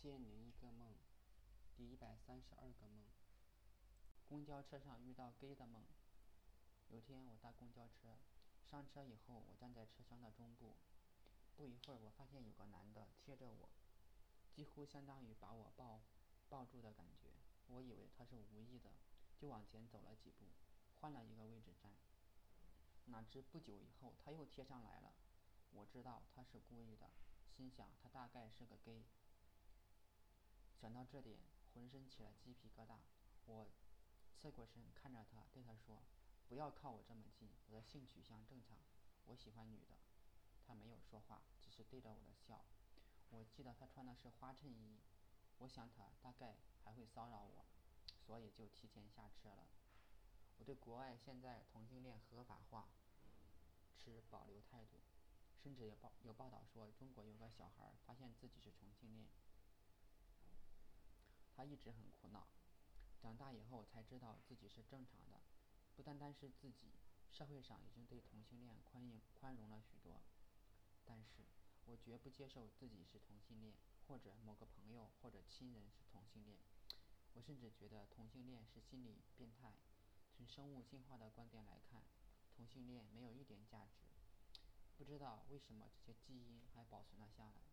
千零一个梦，第一百三十二个梦。公交车上遇到 gay 的梦。有天我搭公交车，上车以后我站在车厢的中部，不一会儿我发现有个男的贴着我，几乎相当于把我抱抱住的感觉。我以为他是无意的，就往前走了几步，换了一个位置站。哪知不久以后他又贴上来了，我知道他是故意的，心想他大概是个 gay。想到这点，浑身起了鸡皮疙瘩。我侧过身看着他，对他说：“不要靠我这么近，我的性取向正常，我喜欢女的。”他没有说话，只是对着我的笑。我记得他穿的是花衬衣，我想他大概还会骚扰我，所以就提前下车了。我对国外现在同性恋合法化持保留态度，甚至有报有报道说中国有个小孩发现自己是同性恋。他一直很苦恼，长大以后才知道自己是正常的，不单单是自己，社会上已经对同性恋宽容宽容了许多。但是我绝不接受自己是同性恋，或者某个朋友或者亲人是同性恋。我甚至觉得同性恋是心理变态。从生物进化的观点来看，同性恋没有一点价值。不知道为什么这些基因还保存了下来。